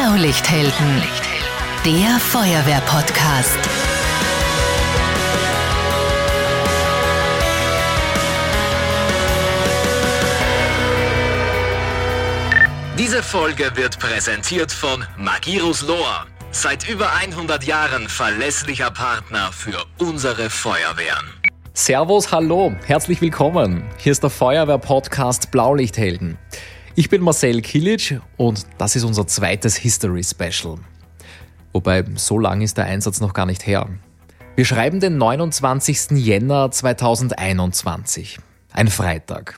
Blaulichthelden, der Feuerwehr-Podcast. Diese Folge wird präsentiert von Magirus Lohr. Seit über 100 Jahren verlässlicher Partner für unsere Feuerwehren. Servus, hallo, herzlich willkommen. Hier ist der Feuerwehr-Podcast Blaulichthelden. Ich bin Marcel Kilic und das ist unser zweites History Special. Wobei, so lang ist der Einsatz noch gar nicht her. Wir schreiben den 29. Jänner 2021. Ein Freitag.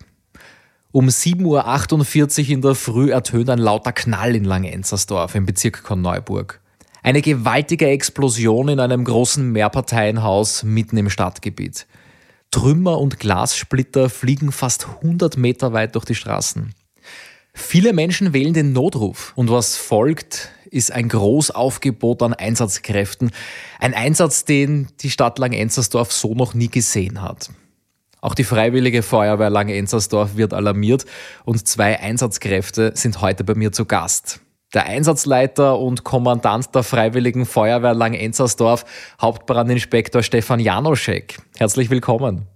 Um 7.48 Uhr in der Früh ertönt ein lauter Knall in Langenzersdorf im Bezirk Korneuburg. Eine gewaltige Explosion in einem großen Mehrparteienhaus mitten im Stadtgebiet. Trümmer und Glassplitter fliegen fast 100 Meter weit durch die Straßen. Viele Menschen wählen den Notruf und was folgt, ist ein Großaufgebot an Einsatzkräften. Ein Einsatz, den die Stadt Langenzersdorf so noch nie gesehen hat. Auch die Freiwillige Feuerwehr Langenzersdorf wird alarmiert und zwei Einsatzkräfte sind heute bei mir zu Gast. Der Einsatzleiter und Kommandant der Freiwilligen Feuerwehr Langenzersdorf, Hauptbrandinspektor Stefan Janoschek. Herzlich willkommen.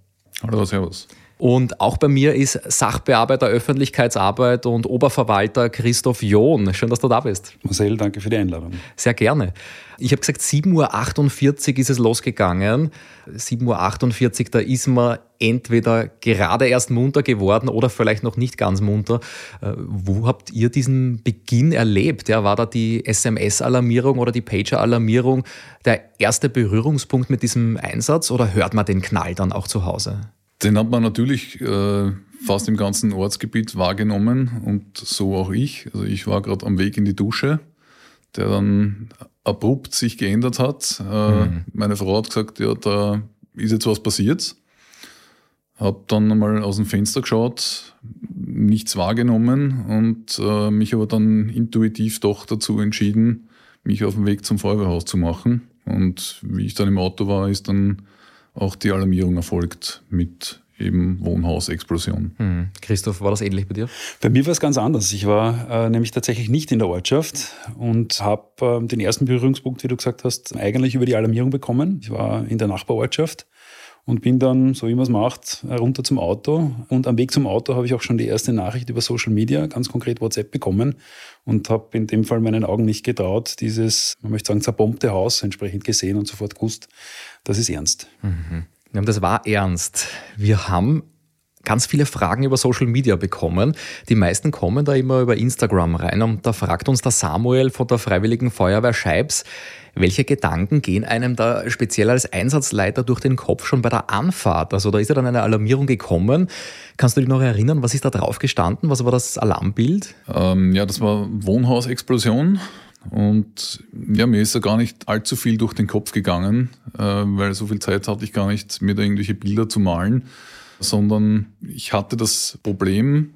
Hallo, servus. Und auch bei mir ist Sachbearbeiter Öffentlichkeitsarbeit und Oberverwalter Christoph John. Schön, dass du da bist. Marcel, danke für die Einladung. Sehr gerne. Ich habe gesagt, 7.48 Uhr ist es losgegangen. 7.48 Uhr, da ist man entweder gerade erst munter geworden oder vielleicht noch nicht ganz munter. Äh, wo habt ihr diesen Beginn erlebt? Ja, war da die SMS-Alarmierung oder die Pager-Alarmierung der erste Berührungspunkt mit diesem Einsatz oder hört man den Knall dann auch zu Hause? Den hat man natürlich äh, fast im ganzen Ortsgebiet wahrgenommen und so auch ich. Also ich war gerade am Weg in die Dusche, der dann abrupt sich geändert hat. Äh, mhm. Meine Frau hat gesagt, ja, da ist jetzt was passiert. Hab dann einmal aus dem Fenster geschaut, nichts wahrgenommen und äh, mich aber dann intuitiv doch dazu entschieden, mich auf den Weg zum Feuerwehrhaus zu machen. Und wie ich dann im Auto war, ist dann auch die Alarmierung erfolgt mit eben Wohnhausexplosion. Hm. Christoph, war das ähnlich bei dir? Bei mir war es ganz anders. Ich war äh, nämlich tatsächlich nicht in der Ortschaft und habe äh, den ersten Berührungspunkt, wie du gesagt hast, eigentlich über die Alarmierung bekommen. Ich war in der Nachbarortschaft und bin dann, so wie man es macht, runter zum Auto. Und am Weg zum Auto habe ich auch schon die erste Nachricht über Social Media, ganz konkret WhatsApp, bekommen und habe in dem Fall meinen Augen nicht getraut, dieses, man möchte sagen, zerbombte Haus entsprechend gesehen und sofort gewusst, das ist ernst. Mhm. Das war ernst. Wir haben ganz viele Fragen über Social Media bekommen. Die meisten kommen da immer über Instagram rein und da fragt uns der Samuel von der Freiwilligen Feuerwehr Scheibs, welche Gedanken gehen einem da speziell als Einsatzleiter durch den Kopf schon bei der Anfahrt? Also da ist ja dann eine Alarmierung gekommen. Kannst du dich noch erinnern, was ist da drauf gestanden? Was war das Alarmbild? Ähm, ja, das war Wohnhausexplosion. Und ja, mir ist ja gar nicht allzu viel durch den Kopf gegangen, äh, weil so viel Zeit hatte ich gar nicht, mir da irgendwelche Bilder zu malen, sondern ich hatte das Problem,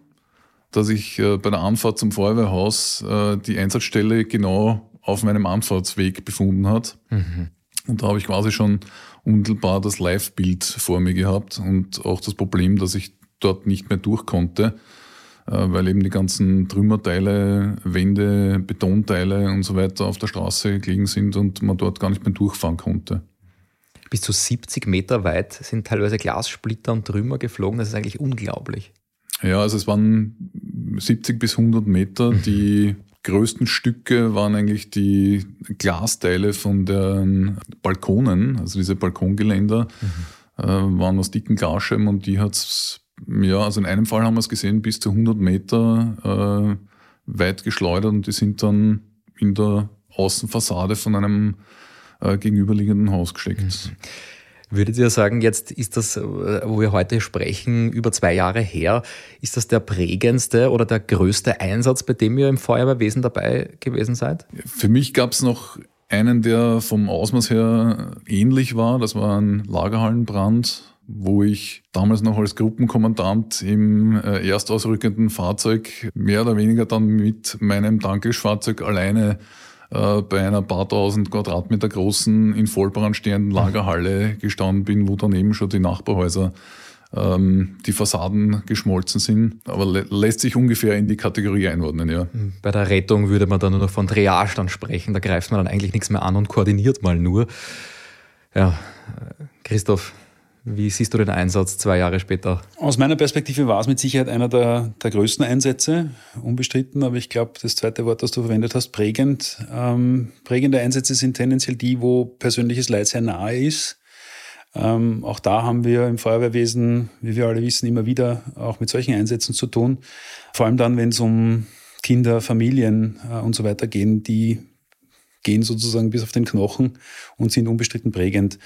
dass ich äh, bei der Anfahrt zum Feuerwehrhaus äh, die Einsatzstelle genau auf meinem Anfahrtsweg befunden hat. Mhm. Und da habe ich quasi schon unmittelbar das Live-Bild vor mir gehabt und auch das Problem, dass ich dort nicht mehr durch konnte. Äh, weil eben die ganzen Trümmerteile, Wände, Betonteile und so weiter auf der Straße gelegen sind und man dort gar nicht mehr durchfahren konnte. Bis zu 70 Meter weit sind teilweise Glassplitter und Trümmer geflogen. Das ist eigentlich unglaublich. Ja, also es waren 70 bis 100 Meter. Mhm. Die größten Stücke waren eigentlich die Glasteile von den Balkonen, also diese Balkongeländer, mhm. äh, waren aus dicken Glasscheiben und die hat es ja, also in einem Fall haben wir es gesehen, bis zu 100 Meter äh, weit geschleudert und die sind dann in der Außenfassade von einem äh, gegenüberliegenden Haus gesteckt. Mhm. Würdet ihr sagen, jetzt ist das, äh, wo wir heute sprechen, über zwei Jahre her, ist das der prägendste oder der größte Einsatz, bei dem ihr im Feuerwehrwesen dabei gewesen seid? Für mich gab es noch einen, der vom Ausmaß her ähnlich war. Das war ein Lagerhallenbrand wo ich damals noch als Gruppenkommandant im äh, erstausrückenden Fahrzeug mehr oder weniger dann mit meinem Dankelfahrzeug alleine äh, bei einer paar tausend Quadratmeter großen, in Vollbrand stehenden Lagerhalle gestanden bin, wo daneben schon die Nachbarhäuser ähm, die Fassaden geschmolzen sind. Aber lä lässt sich ungefähr in die Kategorie einordnen, ja. Bei der Rettung würde man dann nur noch von Triage dann sprechen. Da greift man dann eigentlich nichts mehr an und koordiniert mal nur. Ja, Christoph, wie siehst du den Einsatz zwei Jahre später? Aus meiner Perspektive war es mit Sicherheit einer der, der größten Einsätze, unbestritten, aber ich glaube, das zweite Wort, das du verwendet hast, prägend. Ähm, prägende Einsätze sind tendenziell die, wo persönliches Leid sehr nahe ist. Ähm, auch da haben wir im Feuerwehrwesen, wie wir alle wissen, immer wieder auch mit solchen Einsätzen zu tun. Vor allem dann, wenn es um Kinder, Familien äh, und so weiter gehen, die gehen sozusagen bis auf den Knochen und sind unbestritten prägend.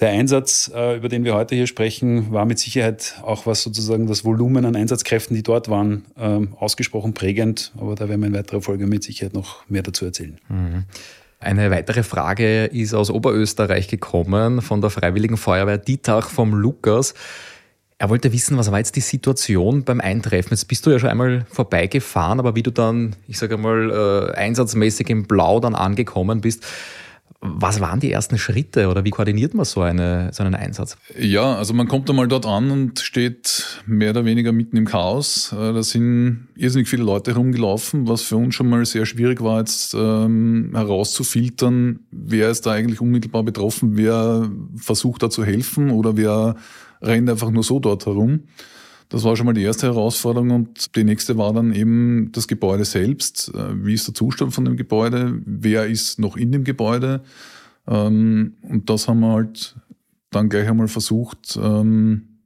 Der Einsatz, äh, über den wir heute hier sprechen, war mit Sicherheit auch was sozusagen das Volumen an Einsatzkräften, die dort waren, ähm, ausgesprochen prägend. Aber da werden wir in weiterer Folge mit Sicherheit noch mehr dazu erzählen. Mhm. Eine weitere Frage ist aus Oberösterreich gekommen von der Freiwilligen Feuerwehr Dietach vom Lukas. Er wollte wissen, was war jetzt die Situation beim Eintreffen? Jetzt bist du ja schon einmal vorbeigefahren, aber wie du dann, ich sage mal, äh, einsatzmäßig im Blau dann angekommen bist, was waren die ersten Schritte oder wie koordiniert man so, eine, so einen Einsatz? Ja, also man kommt einmal dort an und steht mehr oder weniger mitten im Chaos. Äh, da sind irrsinnig viele Leute herumgelaufen, was für uns schon mal sehr schwierig war, jetzt ähm, herauszufiltern, wer ist da eigentlich unmittelbar betroffen, wer versucht da zu helfen oder wer rennt einfach nur so dort herum. Das war schon mal die erste Herausforderung und die nächste war dann eben das Gebäude selbst. Äh, wie ist der Zustand von dem Gebäude? Wer ist noch in dem Gebäude? Ähm, und das haben wir halt dann gleich einmal versucht, ähm,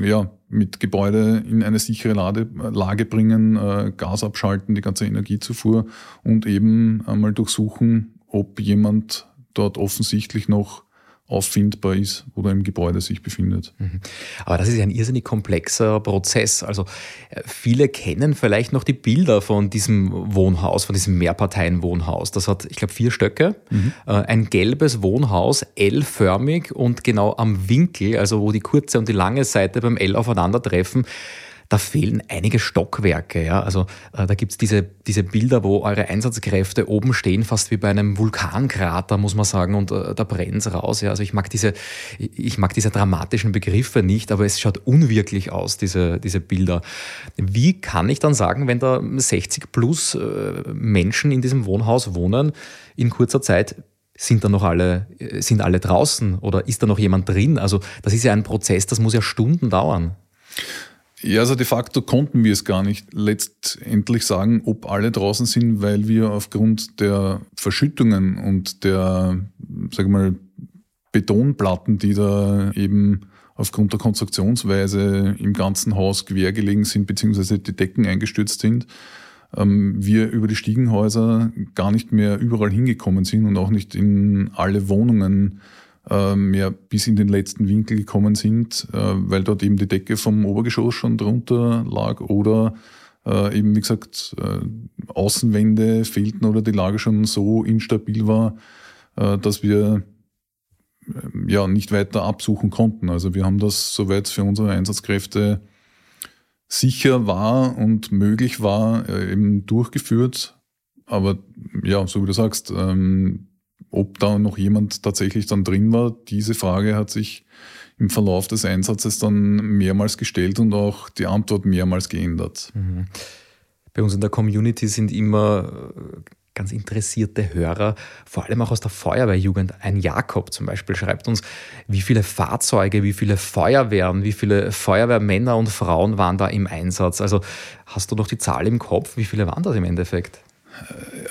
ja, mit Gebäude in eine sichere Lage bringen, äh, Gas abschalten, die ganze Energiezufuhr und eben einmal durchsuchen, ob jemand dort offensichtlich noch auffindbar ist oder im Gebäude sich befindet. Mhm. Aber das ist ja ein irrsinnig komplexer Prozess. Also äh, viele kennen vielleicht noch die Bilder von diesem Wohnhaus, von diesem Mehrparteienwohnhaus. Das hat, ich glaube, vier Stöcke, mhm. Äh, ein gelbes Wohnhaus, L-förmig und genau am Winkel, also wo die kurze und die lange Seite beim L aufeinandertreffen, da fehlen einige Stockwerke. Ja? Also äh, da gibt's diese, diese Bilder, wo eure Einsatzkräfte oben stehen, fast wie bei einem Vulkankrater, muss man sagen, und äh, da brennt's raus. Ja? Also ich mag, diese, ich mag diese dramatischen Begriffe nicht, aber es schaut unwirklich aus, diese, diese Bilder. Wie kann ich dann sagen, wenn da 60 plus äh, Menschen in diesem Wohnhaus wohnen, in kurzer Zeit, sind da noch alle, äh, sind alle draußen oder ist da noch jemand drin? Also das ist ja ein Prozess, das muss ja Stunden dauern. Ja, also de facto konnten wir es gar nicht letztendlich sagen, ob alle draußen sind, weil wir aufgrund der Verschüttungen und der, sag mal, Betonplatten, die da eben aufgrund der Konstruktionsweise im ganzen Haus quer gelegen sind, beziehungsweise die Decken eingestürzt sind, ähm, wir über die Stiegenhäuser gar nicht mehr überall hingekommen sind und auch nicht in alle Wohnungen äh, mehr bis in den letzten Winkel gekommen sind, äh, weil dort eben die Decke vom Obergeschoss schon drunter lag oder äh, eben, wie gesagt, Außenwände fehlten oder die Lage schon so instabil war, dass wir ja nicht weiter absuchen konnten. Also wir haben das, soweit es für unsere Einsatzkräfte sicher war und möglich war, eben durchgeführt. Aber ja, so wie du sagst, ähm, ob da noch jemand tatsächlich dann drin war, diese Frage hat sich im Verlauf des Einsatzes dann mehrmals gestellt und auch die Antwort mehrmals geändert. Mhm. Bei uns in der Community sind immer äh, ganz interessierte Hörer, vor allem auch aus der Feuerwehrjugend. Ein Jakob zum Beispiel schreibt uns, wie viele Fahrzeuge, wie viele Feuerwehren, wie viele Feuerwehrmänner und Frauen waren da im Einsatz. Also hast du noch die Zahl im Kopf? Wie viele waren das im Endeffekt?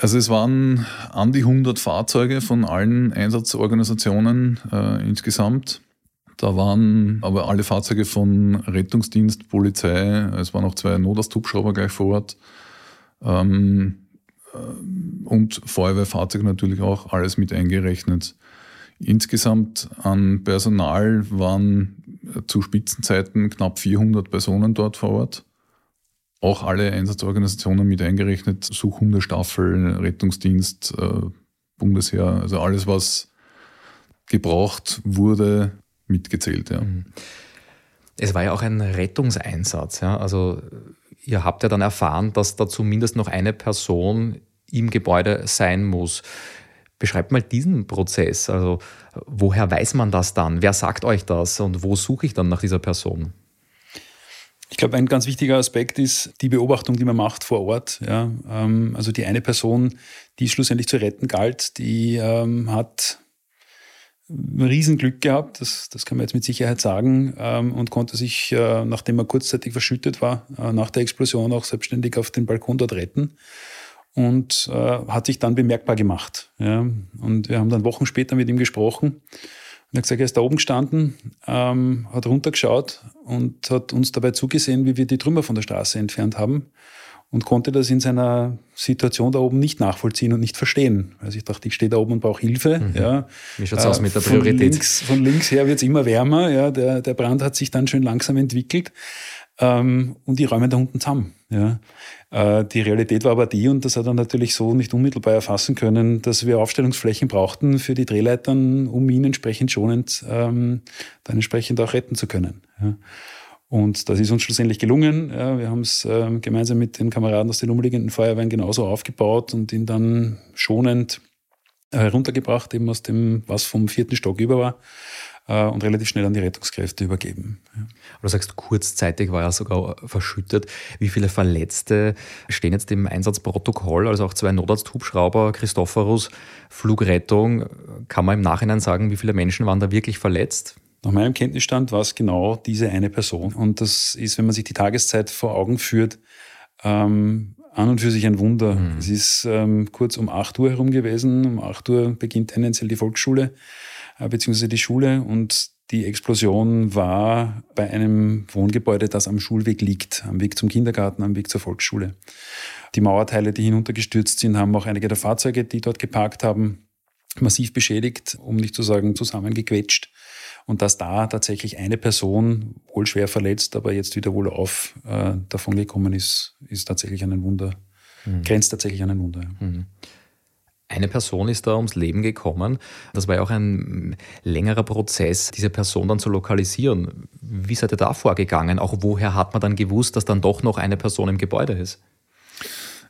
Also es waren an die 100 Fahrzeuge von allen Einsatzorganisationen äh, insgesamt. Da waren aber alle Fahrzeuge von Rettungsdienst, Polizei, es waren auch zwei Notarzthubschrauber gleich vor Ort ähm, äh, und Feuerwehrfahrzeuge natürlich auch, alles mit eingerechnet. Insgesamt an Personal waren zu Spitzenzeiten knapp 400 Personen dort vor Ort auch alle Einsatzorganisationen mit eingerechnet, Suchhundestaffel, Rettungsdienst, äh, Bundesheer, also alles, was gebraucht wurde, mitgezählt. Ja. Mhm. Es war ja auch ein Rettungseinsatz. Ja? Also ihr habt ja dann erfahren, dass da zumindest noch eine Person im Gebäude sein muss. Beschreibt mal diesen Prozess. Also, woher weiß man das dann? Wer sagt euch das und wo suche ich dann nach dieser Person? Glaube, ein ganz wichtiger Aspekt ist die Beobachtung, die man macht vor Ort. Ja, ähm, also die eine Person, die schlussendlich zu retten galt, die ähm, hat ein Riesenglück gehabt, das, das kann man jetzt mit Sicherheit sagen, ähm, und konnte sich, äh, nachdem er kurzzeitig verschüttet war, äh, nach der Explosion auch selbstständig auf den Balkon dort retten und äh, hat sich dann bemerkbar gemacht. Ja. Und wir haben dann Wochen später mit ihm gesprochen er hat gesagt, er ist da oben gestanden, ähm, hat runtergeschaut und hat uns dabei zugesehen, wie wir die Trümmer von der Straße entfernt haben und konnte das in seiner Situation da oben nicht nachvollziehen und nicht verstehen. Also ich dachte, ich stehe da oben und brauche Hilfe. Mhm. Ja. Wie schaut es äh, aus mit der Priorität? Von links, von links her wird es immer wärmer. Ja. Der, der Brand hat sich dann schön langsam entwickelt. Ähm, und die räumen da unten zusammen. Ja. Äh, die Realität war aber die, und das hat er natürlich so nicht unmittelbar erfassen können, dass wir Aufstellungsflächen brauchten für die Drehleitern, um ihn entsprechend schonend ähm, dann entsprechend auch retten zu können. Ja. Und das ist uns schlussendlich gelungen. Ja, wir haben es äh, gemeinsam mit den Kameraden aus den umliegenden Feuerwehren genauso aufgebaut und ihn dann schonend heruntergebracht, eben aus dem, was vom vierten Stock über war äh, und relativ schnell an die Rettungskräfte übergeben. Ja. Du sagst, kurzzeitig war er sogar verschüttet. Wie viele Verletzte stehen jetzt im Einsatzprotokoll? Also auch zwei Notarzthubschrauber, Christophorus, Flugrettung. Kann man im Nachhinein sagen, wie viele Menschen waren da wirklich verletzt? Nach meinem Kenntnisstand war es genau diese eine Person. Und das ist, wenn man sich die Tageszeit vor Augen führt, ähm, an und für sich ein Wunder. Mhm. Es ist ähm, kurz um 8 Uhr herum gewesen. Um 8 Uhr beginnt tendenziell die Volksschule. Äh, beziehungsweise die Schule und die Explosion war bei einem Wohngebäude, das am Schulweg liegt, am Weg zum Kindergarten, am Weg zur Volksschule. Die Mauerteile, die hinuntergestürzt sind, haben auch einige der Fahrzeuge, die dort geparkt haben, massiv beschädigt, um nicht zu sagen zusammengequetscht. Und dass da tatsächlich eine Person, wohl schwer verletzt, aber jetzt wieder wohl auf äh, davon gekommen ist, ist tatsächlich ein Wunder, mhm. grenzt tatsächlich an ein Wunder. Mhm. Eine Person ist da ums Leben gekommen. Das war ja auch ein längerer Prozess, diese Person dann zu lokalisieren. Wie seid ihr da vorgegangen? Auch woher hat man dann gewusst, dass dann doch noch eine Person im Gebäude ist?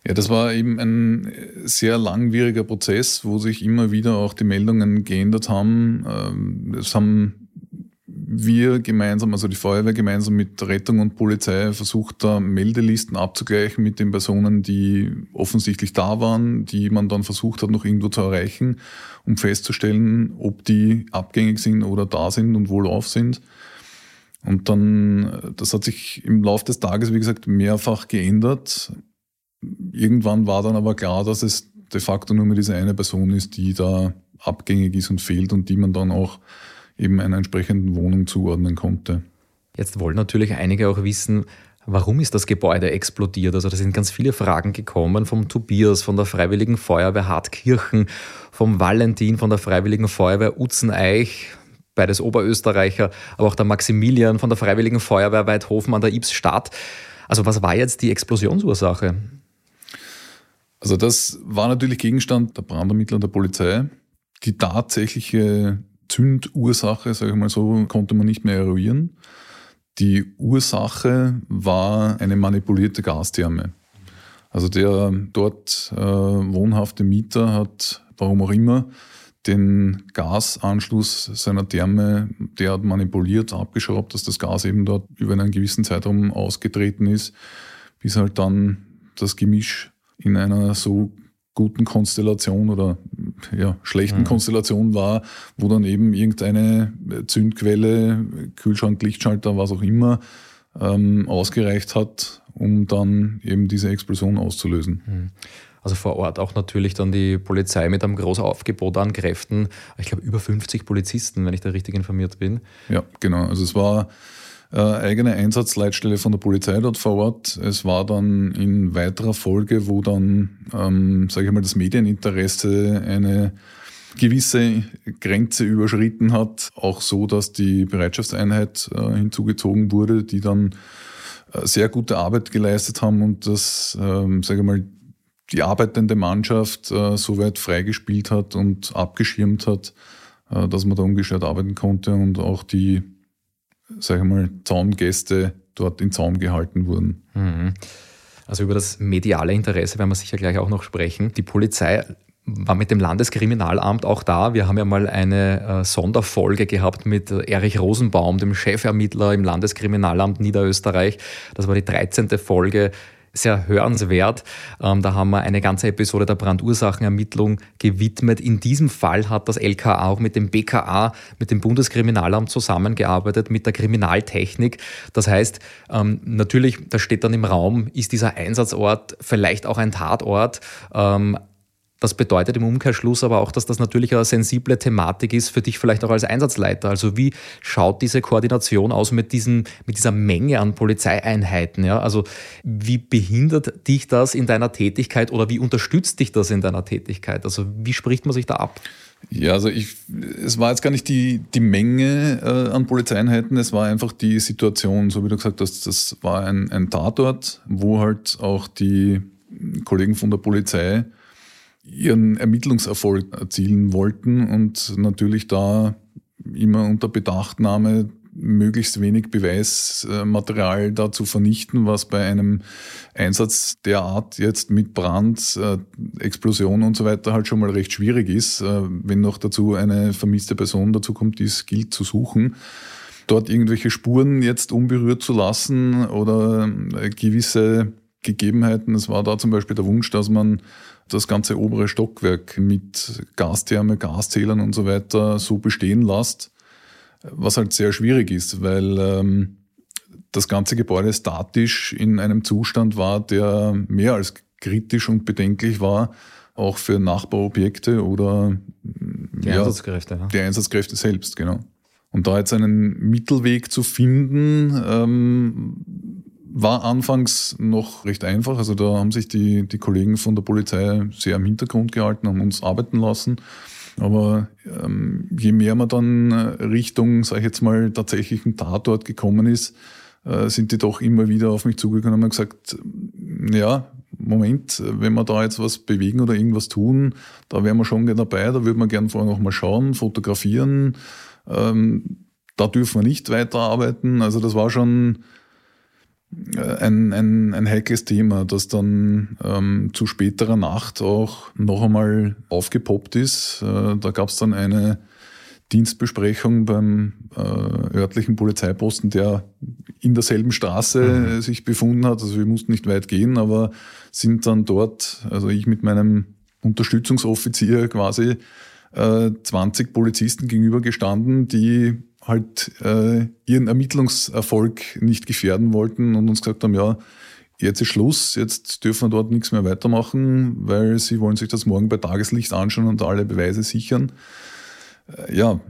Ja, das war eben ein sehr langwieriger Prozess, wo sich immer wieder auch die Meldungen geändert haben. Ähm, es haben wir gemeinsam, also die Feuerwehr gemeinsam mit Rettung und Polizei versucht da Meldelisten abzugleichen mit den Personen, die offensichtlich da waren, die man dann versucht hat, noch irgendwo zu erreichen, um festzustellen, ob die abgängig sind oder da sind und wohlauf sind. Und dann, das hat sich im Laufe des Tages, wie gesagt, mehrfach geändert. Irgendwann war dann aber klar, dass es de facto nur mehr diese eine Person ist, die da abgängig ist und fehlt und die man dann auch eben einer entsprechenden Wohnung zuordnen konnte. Jetzt wollen natürlich einige auch wissen, warum ist das Gebäude explodiert? Also da sind ganz viele Fragen gekommen vom Tobias, von der Freiwilligen Feuerwehr Hartkirchen, vom Valentin von der Freiwilligen Feuerwehr Utzeneich, beides Oberösterreicher, aber auch der Maximilian von der Freiwilligen Feuerwehr Weidhofen an der Ibsstadt. Also was war jetzt die Explosionsursache? Also das war natürlich Gegenstand der Brandermittler der Polizei. Die tatsächliche Zündursache, sage ich mal so, konnte man nicht mehr eruieren. Die Ursache war eine manipulierte Gastherme. Also der dort äh, wohnhafte Mieter hat, warum auch immer, den Gasanschluss seiner Therme derart manipuliert, abgeschraubt, dass das Gas eben dort über einen gewissen Zeitraum ausgetreten ist, bis halt dann das Gemisch in einer so guten Konstellation oder ja, schlechten mhm. Konstellation war, wo dann eben irgendeine Zündquelle, Kühlschrank, Lichtschalter, was auch immer, ähm, ausgereicht hat, um dann eben diese Explosion auszulösen. Mhm. Also vor Ort auch natürlich dann die Polizei mit einem großen Aufgebot an Kräften. Ich glaube über 50 Polizisten, wenn ich da richtig informiert bin. Ja, genau. Also es war äh, eigene Einsatzleitstelle von der Polizei dort vor Ort. Es war dann in weiterer Folge, wo dann, ähm, sage ich mal, das Medieninteresse eine gewisse Grenze überschritten hat, auch so, dass die Bereitschaftseinheit äh, hinzugezogen wurde, die dann äh, sehr gute Arbeit geleistet haben und das, ähm, sage ich mal, die arbeitende Mannschaft äh, soweit freigespielt hat und abgeschirmt hat, äh, dass man da ungestört arbeiten konnte und auch die sage ich mal, Zaungäste dort in Zaum gehalten wurden. Mhm. Also über das mediale Interesse werden wir sicher gleich auch noch sprechen. Die Polizei war mit dem Landeskriminalamt auch da. Wir haben ja mal eine äh, Sonderfolge gehabt mit Erich Rosenbaum, dem Chefermittler im Landeskriminalamt Niederösterreich. Das war die 13. Folge sehr hörenswert. Ähm, da haben wir eine ganze Episode der Brandursachenermittlung gewidmet. In diesem Fall hat das LKA auch mit dem BKA, mit dem Bundeskriminalamt zusammengearbeitet, mit der Kriminaltechnik. Das heißt, ähm, natürlich, da steht dann im Raum, ist dieser Einsatzort vielleicht auch ein Tatort. Ähm, das bedeutet im Umkehrschluss aber auch, dass das natürlich eine sensible Thematik ist für dich vielleicht auch als Einsatzleiter. Also wie schaut diese Koordination aus mit, diesen, mit dieser Menge an Polizeieinheiten? Ja? Also wie behindert dich das in deiner Tätigkeit oder wie unterstützt dich das in deiner Tätigkeit? Also wie spricht man sich da ab? Ja, also ich, es war jetzt gar nicht die, die Menge äh, an Polizeieinheiten, es war einfach die Situation, so wie du gesagt hast, das war ein, ein Tatort, wo halt auch die Kollegen von der Polizei ihren Ermittlungserfolg erzielen wollten und natürlich da immer unter Bedachtnahme möglichst wenig Beweismaterial da zu vernichten, was bei einem Einsatz der Art jetzt mit Brand, äh, Explosion und so weiter halt schon mal recht schwierig ist. Äh, wenn noch dazu eine vermisste Person dazu kommt, die es gilt zu suchen. Dort irgendwelche Spuren jetzt unberührt zu lassen oder äh, gewisse Gegebenheiten. Es war da zum Beispiel der Wunsch, dass man das ganze obere Stockwerk mit Gastherme, Gaszählern und so weiter so bestehen lässt, was halt sehr schwierig ist, weil ähm, das ganze Gebäude statisch in einem Zustand war, der mehr als kritisch und bedenklich war, auch für Nachbarobjekte oder die ja, Einsatzkräfte. Ja. Die Einsatzkräfte selbst, genau. Und da jetzt einen Mittelweg zu finden, ähm, war anfangs noch recht einfach. Also da haben sich die, die Kollegen von der Polizei sehr im Hintergrund gehalten, haben uns arbeiten lassen. Aber ähm, je mehr man dann äh, Richtung, sage ich jetzt mal, tatsächlichen Tatort gekommen ist, äh, sind die doch immer wieder auf mich zugekommen und haben gesagt, ja, Moment, wenn wir da jetzt was bewegen oder irgendwas tun, da wären wir schon gerne dabei, da würden wir gerne vorher noch mal schauen, fotografieren. Ähm, da dürfen wir nicht weiterarbeiten. Also das war schon ein, ein, ein heikles Thema, das dann ähm, zu späterer Nacht auch noch einmal aufgepoppt ist. Äh, da gab es dann eine Dienstbesprechung beim äh, örtlichen Polizeiposten, der in derselben Straße mhm. sich befunden hat. Also wir mussten nicht weit gehen, aber sind dann dort, also ich mit meinem Unterstützungsoffizier quasi, äh, 20 Polizisten gegenübergestanden, die halt äh, ihren Ermittlungserfolg nicht gefährden wollten und uns gesagt haben, ja, jetzt ist Schluss, jetzt dürfen wir dort nichts mehr weitermachen, weil sie wollen sich das morgen bei Tageslicht anschauen und alle Beweise sichern. Äh, ja,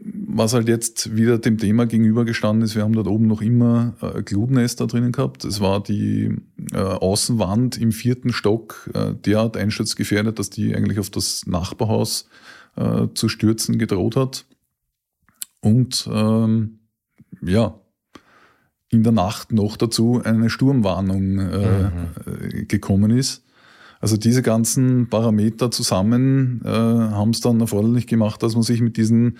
was halt jetzt wieder dem Thema gegenübergestanden ist, wir haben dort oben noch immer äh, Glutnester drinnen gehabt. Es war die äh, Außenwand im vierten Stock äh, derart einsturzgefährdet, dass die eigentlich auf das Nachbarhaus äh, zu stürzen gedroht hat und ähm, ja, in der Nacht noch dazu eine Sturmwarnung äh, mhm. gekommen ist. Also diese ganzen Parameter zusammen äh, haben es dann erforderlich gemacht, dass man sich mit diesen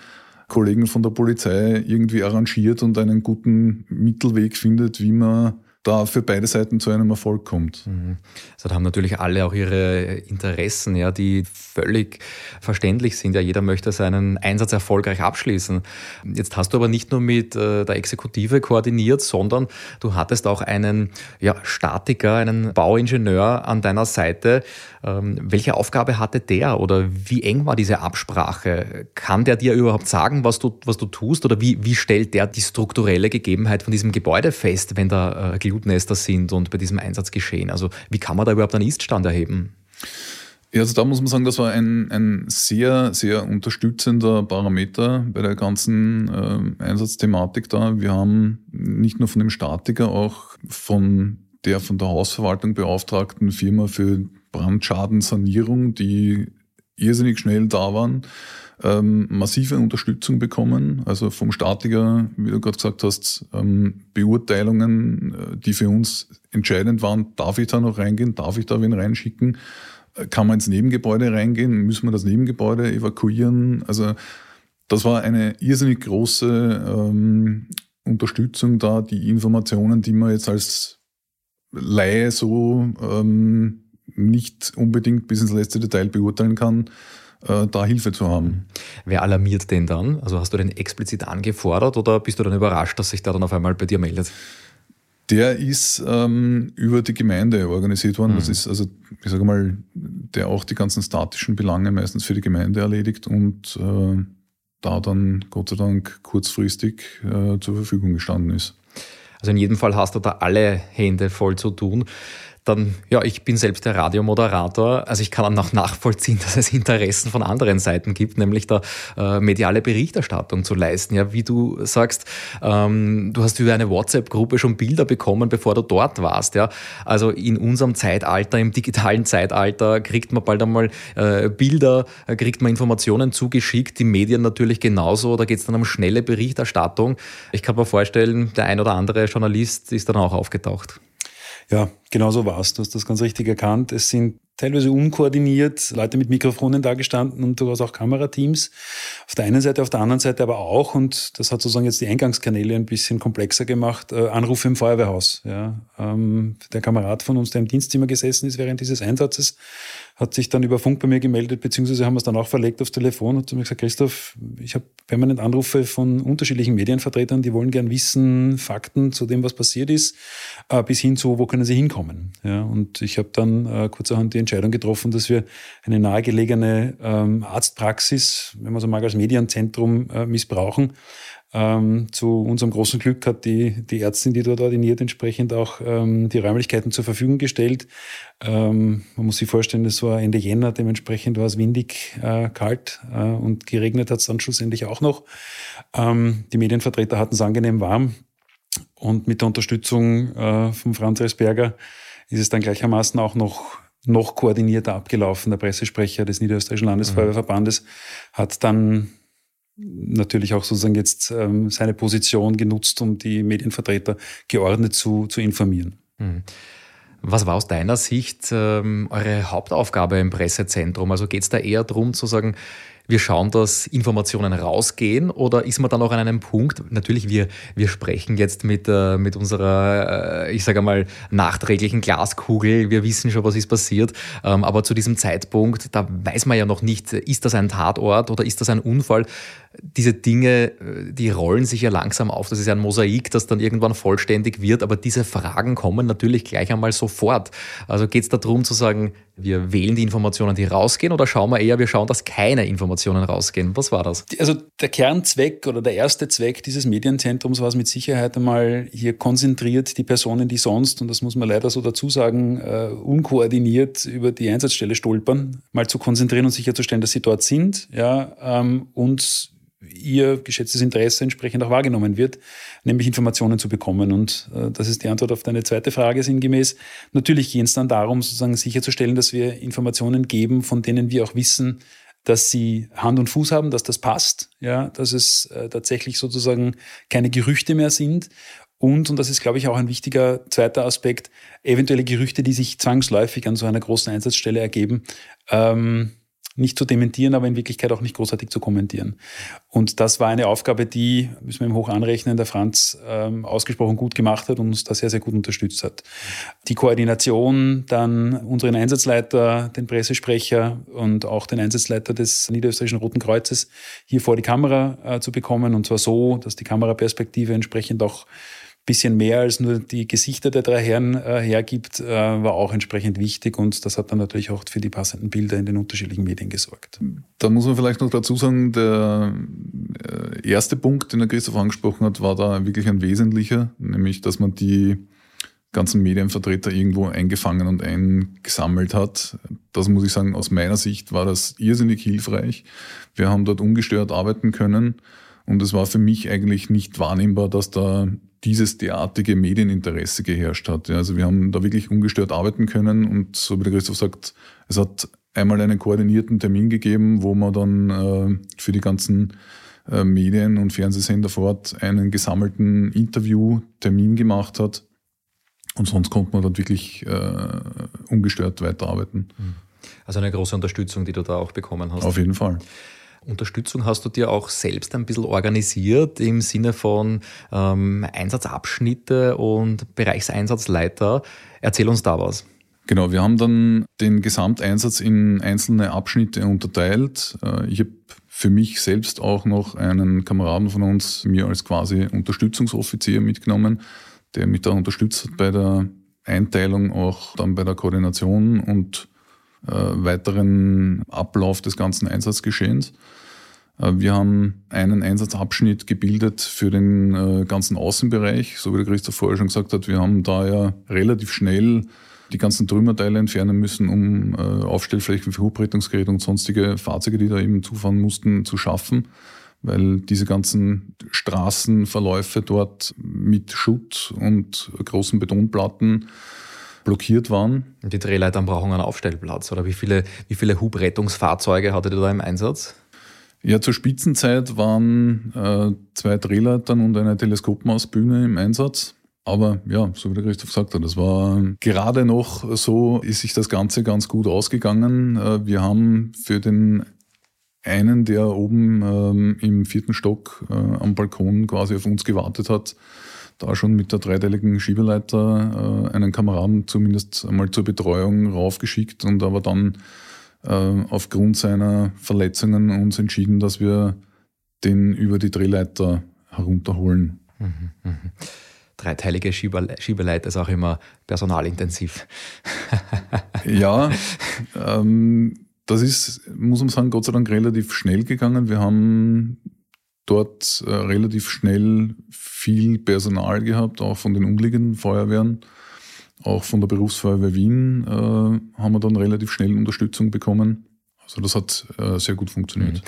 Kollegen von der Polizei irgendwie arrangiert und einen guten Mittelweg findet, wie man da für beide Seiten zu einem Erfolg kommt. Mhm. Also da haben natürlich alle auch ihre Interessen, ja, die völlig verständlich sind. Ja, jeder möchte seinen Einsatz erfolgreich abschließen. Jetzt hast du aber nicht nur mit äh, der Exekutive koordiniert, sondern du hattest auch einen ja, Statiker, einen Bauingenieur an deiner Seite. Ähm, welche Aufgabe hatte der oder wie eng war diese Absprache? Kann der dir überhaupt sagen, was du, was du tust oder wie, wie stellt der die strukturelle Gegebenheit von diesem Gebäude fest, wenn da äh, Glutnester sind und bei diesem Einsatz geschehen? Also wie kann man da überhaupt einen Iststand erheben? Ja, also da muss man sagen, das war ein, ein sehr, sehr unterstützender Parameter bei der ganzen äh, Einsatzthematik da. Wir haben nicht nur von dem Statiker, auch von der von der Hausverwaltung beauftragten Firma für Brandschadensanierung, die irrsinnig schnell da waren, ähm, massive Unterstützung bekommen. Also vom Statiker, wie du gerade gesagt hast, ähm, Beurteilungen, äh, die für uns entscheidend waren. Darf ich da noch reingehen? Darf ich da wen reinschicken? Äh, kann man ins Nebengebäude reingehen? Müssen wir das Nebengebäude evakuieren? Also das war eine irrsinnig große ähm, Unterstützung da, die Informationen, die man jetzt als Laie so ähm, nicht unbedingt bis ins letzte Detail beurteilen kann, da Hilfe zu haben. Wer alarmiert den dann? Also hast du den explizit angefordert oder bist du dann überrascht, dass sich der dann auf einmal bei dir meldet? Der ist ähm, über die Gemeinde organisiert worden. Mhm. Das ist also, ich sage mal, der auch die ganzen statischen Belange meistens für die Gemeinde erledigt und äh, da dann Gott sei Dank kurzfristig äh, zur Verfügung gestanden ist. Also in jedem Fall hast du da alle Hände voll zu tun dann, ja, ich bin selbst der Radiomoderator, also ich kann dann auch nachvollziehen, dass es Interessen von anderen Seiten gibt, nämlich da äh, mediale Berichterstattung zu leisten. Ja, wie du sagst, ähm, du hast über eine WhatsApp-Gruppe schon Bilder bekommen, bevor du dort warst. Ja, also in unserem Zeitalter, im digitalen Zeitalter, kriegt man bald einmal äh, Bilder, äh, kriegt man Informationen zugeschickt, die Medien natürlich genauso. Da geht es dann um schnelle Berichterstattung. Ich kann mir vorstellen, der ein oder andere Journalist ist dann auch aufgetaucht. Ja, genau so war es. Du hast das ganz richtig erkannt. Es sind teilweise unkoordiniert, Leute mit Mikrofonen dagestanden und durchaus auch Kamerateams. Auf der einen Seite, auf der anderen Seite aber auch, und das hat sozusagen jetzt die Eingangskanäle ein bisschen komplexer gemacht, äh, Anrufe im Feuerwehrhaus. Ja. Ähm, der Kamerad von uns, der im Dienstzimmer gesessen ist während dieses Einsatzes, hat sich dann über Funk bei mir gemeldet, beziehungsweise haben wir es dann auch verlegt aufs Telefon und hat mir gesagt, Christoph, ich habe permanent Anrufe von unterschiedlichen Medienvertretern, die wollen gern wissen, Fakten zu dem, was passiert ist, äh, bis hin zu, wo können sie hinkommen. Ja, und ich habe dann äh, kurzerhand die Entscheidung getroffen, dass wir eine nahegelegene ähm, Arztpraxis, wenn man so mag, als Medienzentrum äh, missbrauchen. Ähm, zu unserem großen Glück hat die, die Ärztin, die dort ordiniert, entsprechend auch ähm, die Räumlichkeiten zur Verfügung gestellt. Ähm, man muss sich vorstellen, es war Ende Jänner, dementsprechend war es windig, äh, kalt äh, und geregnet hat es dann schlussendlich auch noch. Ähm, die Medienvertreter hatten es angenehm warm und mit der Unterstützung äh, von Franz Resberger ist es dann gleichermaßen auch noch noch koordinierter abgelaufen. Der Pressesprecher des Niederösterreichischen Landesfeuerwehrverbandes hat dann natürlich auch sozusagen jetzt ähm, seine Position genutzt, um die Medienvertreter geordnet zu, zu informieren. Mhm. Was war aus deiner Sicht ähm, eure Hauptaufgabe im Pressezentrum? Also geht es da eher darum zu sagen, wir schauen, dass Informationen rausgehen oder ist man dann auch an einem Punkt, natürlich wir, wir sprechen jetzt mit, äh, mit unserer, äh, ich sage mal, nachträglichen Glaskugel, wir wissen schon, was ist passiert, ähm, aber zu diesem Zeitpunkt, da weiß man ja noch nicht, ist das ein Tatort oder ist das ein Unfall? Diese Dinge, äh, die rollen sich ja langsam auf, das ist ja ein Mosaik, das dann irgendwann vollständig wird, aber diese Fragen kommen natürlich gleich einmal sofort. Also geht es darum zu sagen, wir wählen die Informationen, die rausgehen oder schauen wir eher, wir schauen, dass keine Informationen rausgehen. Was war das? Also der Kernzweck oder der erste Zweck dieses Medienzentrums war es mit Sicherheit einmal hier konzentriert die Personen, die sonst, und das muss man leider so dazu sagen, uh, unkoordiniert über die Einsatzstelle stolpern, mal zu konzentrieren und sicherzustellen, dass sie dort sind, ja, ähm, und ihr geschätztes Interesse entsprechend auch wahrgenommen wird, nämlich Informationen zu bekommen. Und äh, das ist die Antwort auf deine zweite Frage sinngemäß. Natürlich geht es dann darum, sozusagen sicherzustellen, dass wir Informationen geben, von denen wir auch wissen, dass sie Hand und Fuß haben, dass das passt, ja, dass es äh, tatsächlich sozusagen keine Gerüchte mehr sind. Und, und das ist, glaube ich, auch ein wichtiger zweiter Aspekt, eventuelle Gerüchte, die sich zwangsläufig an so einer großen Einsatzstelle ergeben, ähm, nicht zu dementieren, aber in Wirklichkeit auch nicht großartig zu kommentieren. Und das war eine Aufgabe, die, müssen wir ihm hoch anrechnen, der Franz ähm, ausgesprochen gut gemacht hat und uns da sehr, sehr gut unterstützt hat. Die Koordination, dann unseren Einsatzleiter, den Pressesprecher und auch den Einsatzleiter des Niederösterreichischen Roten Kreuzes hier vor die Kamera äh, zu bekommen und zwar so, dass die Kameraperspektive entsprechend auch bisschen mehr als nur die Gesichter der drei Herren äh, hergibt, äh, war auch entsprechend wichtig und das hat dann natürlich auch für die passenden Bilder in den unterschiedlichen Medien gesorgt. Da muss man vielleicht noch dazu sagen, der äh, erste Punkt, den der Christoph angesprochen hat, war da wirklich ein wesentlicher, nämlich dass man die ganzen Medienvertreter irgendwo eingefangen und eingesammelt hat. Das muss ich sagen, aus meiner Sicht war das irrsinnig hilfreich. Wir haben dort ungestört arbeiten können und es war für mich eigentlich nicht wahrnehmbar, dass da dieses derartige Medieninteresse geherrscht hat. Also wir haben da wirklich ungestört arbeiten können und so wie der Christoph sagt, es hat einmal einen koordinierten Termin gegeben, wo man dann äh, für die ganzen äh, Medien und Fernsehsender vor Ort einen gesammelten Interviewtermin gemacht hat. Und sonst konnte man dort wirklich äh, ungestört weiterarbeiten. Also eine große Unterstützung, die du da auch bekommen hast. Auf jeden Fall. Unterstützung hast du dir auch selbst ein bisschen organisiert im Sinne von ähm, Einsatzabschnitte und Bereichseinsatzleiter. Erzähl uns da was. Genau, wir haben dann den Gesamteinsatz in einzelne Abschnitte unterteilt. Äh, ich habe für mich selbst auch noch einen Kameraden von uns mir als quasi Unterstützungsoffizier mitgenommen, der mich da unterstützt hat bei der Einteilung, auch dann bei der Koordination und weiteren Ablauf des ganzen Einsatzgeschehens. Äh, wir haben einen Einsatzabschnitt gebildet für den äh, ganzen Außenbereich, so wie der Christoph vorher schon gesagt hat. Wir haben da ja relativ schnell die ganzen Trümmerteile entfernen müssen, um äh, Aufstellflächen für Hubrettungsgeräte und sonstige Fahrzeuge, die da eben zufahren mussten, zu schaffen, weil diese ganzen Straßenverläufe dort mit Schutt und großen Betonplatten blockiert waren. Die Drehleitern brauchen einen Aufstellplatz, oder wie viele, wie viele Hubrettungsfahrzeuge hattet ihr da im Einsatz? Ja, zur Spitzenzeit waren äh, zwei Drehleitern und eine Teleskopmausbühne im Einsatz. Aber ja, so wie der Christoph gesagt hat, das war gerade noch so, ist sich das Ganze ganz gut ausgegangen. Äh, wir haben für den einen, der oben ähm, im vierten Stock äh, am Balkon quasi auf uns gewartet hat, da schon mit der dreiteiligen Schiebeleiter äh, einen Kameraden zumindest einmal zur Betreuung raufgeschickt und aber dann äh, aufgrund seiner Verletzungen uns entschieden, dass wir den über die Drehleiter herunterholen. Mhm, mh. Dreiteilige Schiebeleiter ist auch immer personalintensiv. ja, ähm, das ist, muss man sagen, Gott sei Dank relativ schnell gegangen. Wir haben dort äh, relativ schnell viel Personal gehabt, auch von den umliegenden Feuerwehren. Auch von der Berufsfeuerwehr Wien äh, haben wir dann relativ schnell Unterstützung bekommen. Also das hat äh, sehr gut funktioniert.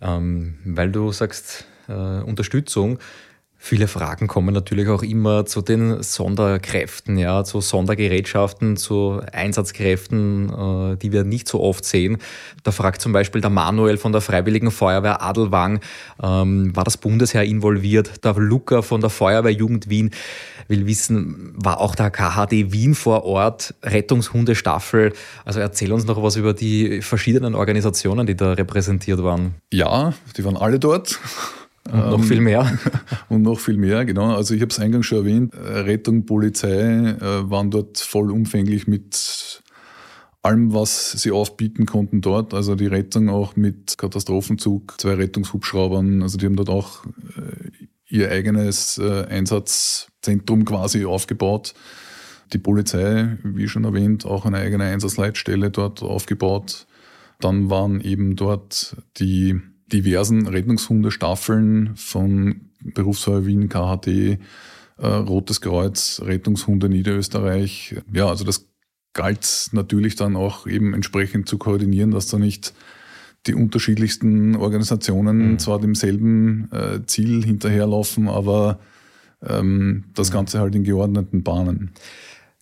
Mhm. Ähm, weil du sagst äh, Unterstützung, Viele Fragen kommen natürlich auch immer zu den Sonderkräften, ja, zu Sondergerätschaften, zu Einsatzkräften, äh, die wir nicht so oft sehen. Da fragt zum Beispiel der Manuel von der Freiwilligen Feuerwehr Adelwang, ähm, war das Bundesheer involviert? Der Luca von der Feuerwehr Jugend Wien will wissen, war auch der KHD Wien vor Ort, Rettungshundestaffel? Also erzähl uns noch was über die verschiedenen Organisationen, die da repräsentiert waren. Ja, die waren alle dort. Und noch viel mehr. Und noch viel mehr, genau. Also ich habe es eingangs schon erwähnt, äh, Rettung, Polizei äh, waren dort vollumfänglich mit allem, was sie aufbieten konnten dort. Also die Rettung auch mit Katastrophenzug, zwei Rettungshubschraubern. Also die haben dort auch äh, ihr eigenes Einsatzzentrum quasi aufgebaut. Die Polizei, wie schon erwähnt, auch eine eigene Einsatzleitstelle dort aufgebaut. Dann waren eben dort die diversen Rettungshundestaffeln von Berufsfeuer Wien, KHD, äh, Rotes Kreuz, Rettungshunde Niederösterreich. Ja, also das galt natürlich dann auch eben entsprechend zu koordinieren, dass da nicht die unterschiedlichsten Organisationen mhm. zwar demselben äh, Ziel hinterherlaufen, aber ähm, das mhm. Ganze halt in geordneten Bahnen.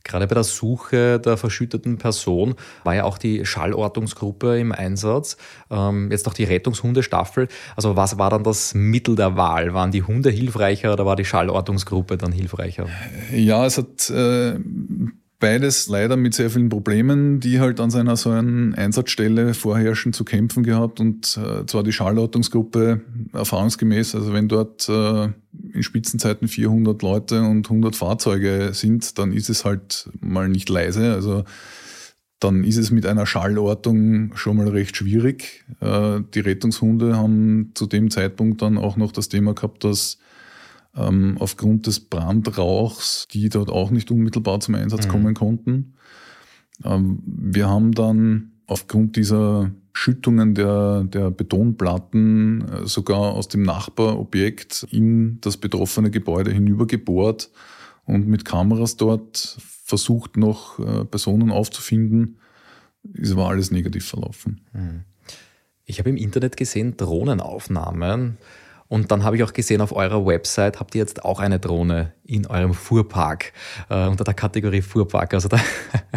Gerade bei der Suche der verschütteten Person war ja auch die Schallortungsgruppe im Einsatz, ähm, jetzt auch die Rettungshundestaffel. Also was war dann das Mittel der Wahl? Waren die Hunde hilfreicher oder war die Schallortungsgruppe dann hilfreicher? Ja, es hat äh, beides leider mit sehr vielen Problemen, die halt an seiner so einer Einsatzstelle vorherrschen, zu kämpfen gehabt. Und äh, zwar die Schallortungsgruppe erfahrungsgemäß, also wenn dort äh, in Spitzenzeiten 400 Leute und 100 Fahrzeuge sind, dann ist es halt mal nicht leise. Also dann ist es mit einer Schallortung schon mal recht schwierig. Äh, die Rettungshunde haben zu dem Zeitpunkt dann auch noch das Thema gehabt, dass ähm, aufgrund des Brandrauchs, die dort auch nicht unmittelbar zum Einsatz mhm. kommen konnten. Ähm, wir haben dann aufgrund dieser Schüttungen der, der Betonplatten äh, sogar aus dem Nachbarobjekt in das betroffene Gebäude hinübergebohrt und mit Kameras dort versucht, noch äh, Personen aufzufinden. Es war alles negativ verlaufen. Mhm. Ich habe im Internet gesehen Drohnenaufnahmen und dann habe ich auch gesehen, auf eurer Website habt ihr jetzt auch eine Drohne in eurem Fuhrpark, äh, unter der Kategorie Fuhrpark. Also da,